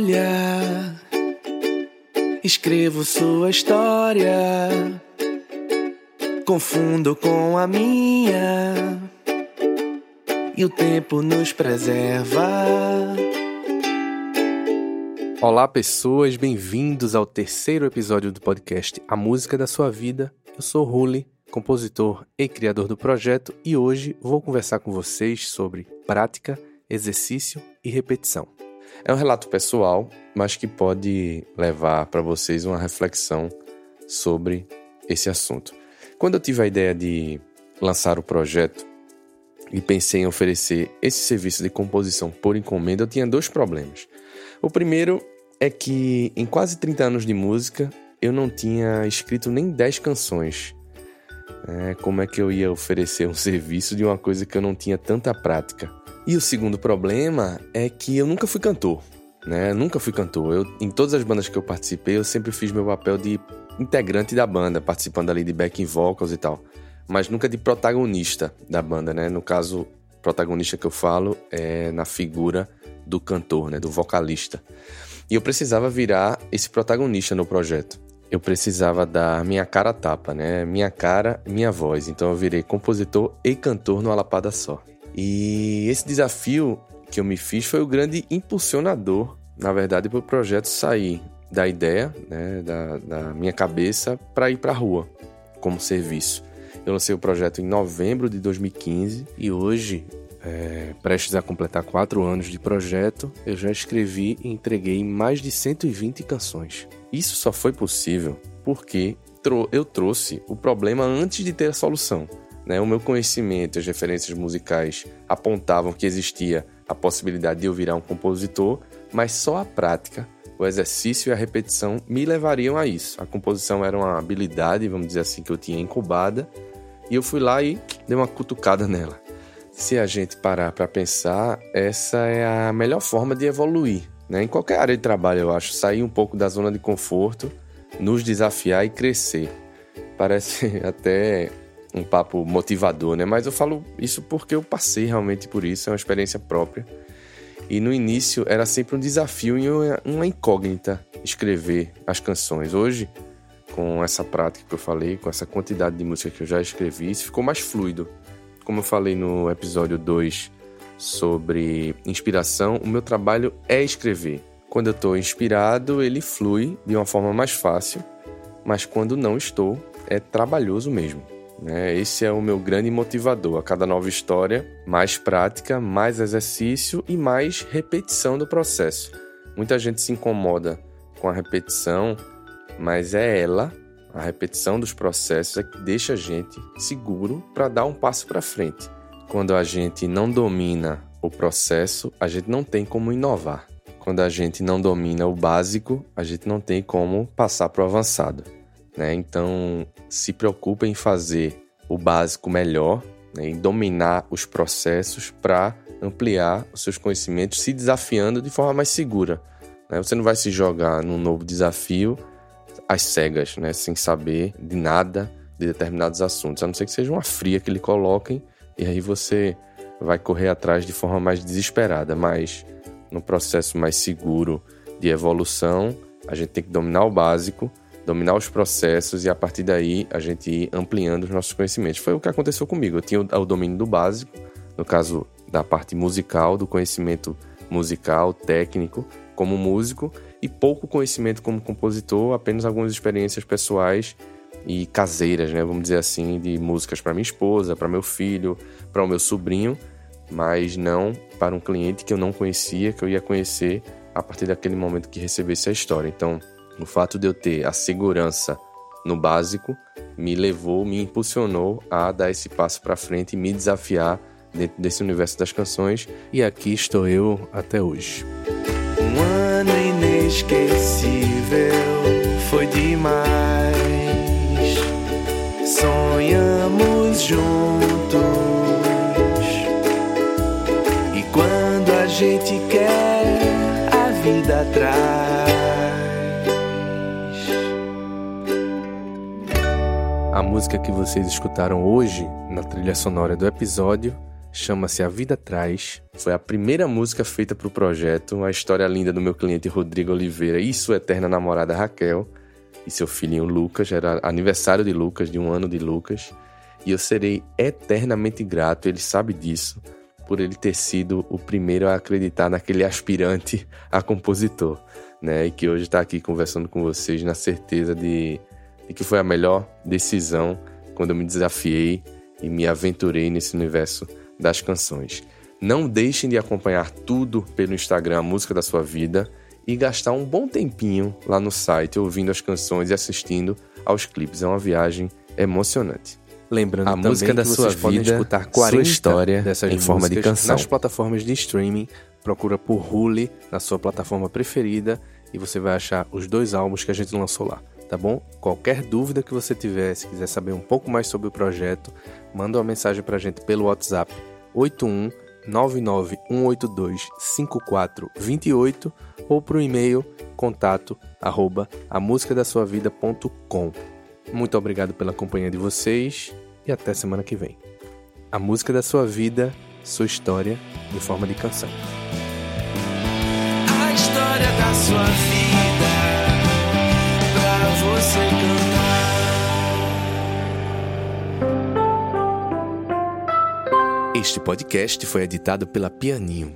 olha, escrevo sua história, confundo com a minha, e o tempo nos preserva. Olá, pessoas, bem-vindos ao terceiro episódio do podcast A Música da Sua Vida. Eu sou Ruli, compositor e criador do projeto, e hoje vou conversar com vocês sobre prática, exercício e repetição. É um relato pessoal, mas que pode levar para vocês uma reflexão sobre esse assunto. Quando eu tive a ideia de lançar o projeto e pensei em oferecer esse serviço de composição por encomenda, eu tinha dois problemas. O primeiro é que em quase 30 anos de música eu não tinha escrito nem 10 canções. É, como é que eu ia oferecer um serviço de uma coisa que eu não tinha tanta prática? E o segundo problema é que eu nunca fui cantor, né? Nunca fui cantor. Eu, em todas as bandas que eu participei, eu sempre fiz meu papel de integrante da banda, participando ali de backing vocals e tal. Mas nunca de protagonista da banda, né? No caso, protagonista que eu falo é na figura do cantor, né? Do vocalista. E eu precisava virar esse protagonista no projeto. Eu precisava dar minha cara tapa, né? Minha cara, minha voz. Então eu virei compositor e cantor no Alapada só. E esse desafio que eu me fiz foi o grande impulsionador, na verdade, para o projeto sair da ideia, né, da, da minha cabeça, para ir para a rua como serviço. Eu lancei o projeto em novembro de 2015 e hoje, é, prestes a completar quatro anos de projeto, eu já escrevi e entreguei mais de 120 canções. Isso só foi possível porque eu trouxe o problema antes de ter a solução. Né? O meu conhecimento e as referências musicais apontavam que existia a possibilidade de eu virar um compositor, mas só a prática, o exercício e a repetição me levariam a isso. A composição era uma habilidade, vamos dizer assim, que eu tinha incubada, e eu fui lá e dei uma cutucada nela. Se a gente parar para pensar, essa é a melhor forma de evoluir. Né? Em qualquer área de trabalho, eu acho, sair um pouco da zona de conforto, nos desafiar e crescer. Parece até um papo motivador, né? Mas eu falo isso porque eu passei realmente por isso, é uma experiência própria. E no início era sempre um desafio e uma incógnita escrever as canções. Hoje, com essa prática que eu falei, com essa quantidade de música que eu já escrevi, isso ficou mais fluido. Como eu falei no episódio 2 sobre inspiração, o meu trabalho é escrever. Quando eu estou inspirado, ele flui de uma forma mais fácil, mas quando não estou, é trabalhoso mesmo. Né? Esse é o meu grande motivador. A cada nova história, mais prática, mais exercício e mais repetição do processo. Muita gente se incomoda com a repetição, mas é ela, a repetição dos processos, é que deixa a gente seguro para dar um passo para frente. Quando a gente não domina o processo, a gente não tem como inovar. Quando a gente não domina o básico, a gente não tem como passar para o avançado. Né? Então, se preocupe em fazer o básico melhor, né? em dominar os processos para ampliar os seus conhecimentos, se desafiando de forma mais segura. Né? Você não vai se jogar num novo desafio às cegas, né? sem saber de nada de determinados assuntos, a não ser que seja uma fria que lhe coloquem e aí você vai correr atrás de forma mais desesperada, mas no processo mais seguro de evolução, a gente tem que dominar o básico dominar os processos e a partir daí a gente ir ampliando os nossos conhecimentos. Foi o que aconteceu comigo. Eu tinha o domínio do básico, no caso da parte musical, do conhecimento musical, técnico, como músico, e pouco conhecimento como compositor, apenas algumas experiências pessoais e caseiras, né, vamos dizer assim, de músicas para minha esposa, para meu filho, para o meu sobrinho, mas não para um cliente que eu não conhecia, que eu ia conhecer a partir daquele momento que recebesse a história. Então, o fato de eu ter a segurança no básico me levou, me impulsionou a dar esse passo para frente e me desafiar dentro desse universo das canções. E aqui estou eu até hoje. Um ano inesquecível foi demais. Sonhamos juntos. E quando a gente quer, a vida traz. A música que vocês escutaram hoje na trilha sonora do episódio chama-se A Vida Traz. Foi a primeira música feita para o projeto, a história linda do meu cliente Rodrigo Oliveira e sua eterna namorada Raquel e seu filhinho Lucas. Era aniversário de Lucas, de um ano de Lucas. E eu serei eternamente grato, ele sabe disso, por ele ter sido o primeiro a acreditar naquele aspirante a compositor, né? E que hoje está aqui conversando com vocês na certeza de, de que foi a melhor decisão quando eu me desafiei e me aventurei nesse universo das canções. Não deixem de acompanhar tudo pelo Instagram A Música da Sua Vida e gastar um bom tempinho lá no site ouvindo as canções e assistindo aos clipes. É uma viagem emocionante. Lembrando a música da sua vida, escutar 40 sua história dessas em forma de canção nas plataformas de streaming. Procura por Huli na sua plataforma preferida e você vai achar os dois álbuns que a gente lançou lá, tá bom? Qualquer dúvida que você tiver, se quiser saber um pouco mais sobre o projeto, manda uma mensagem pra gente pelo WhatsApp 81 99182 5428 ou pro e-mail contato arroba amusicadasuavida.com. Muito obrigado pela companhia de vocês e até semana que vem. A música da sua vida, sua história em forma de canção. A história da sua vida Este podcast foi editado pela Pianinho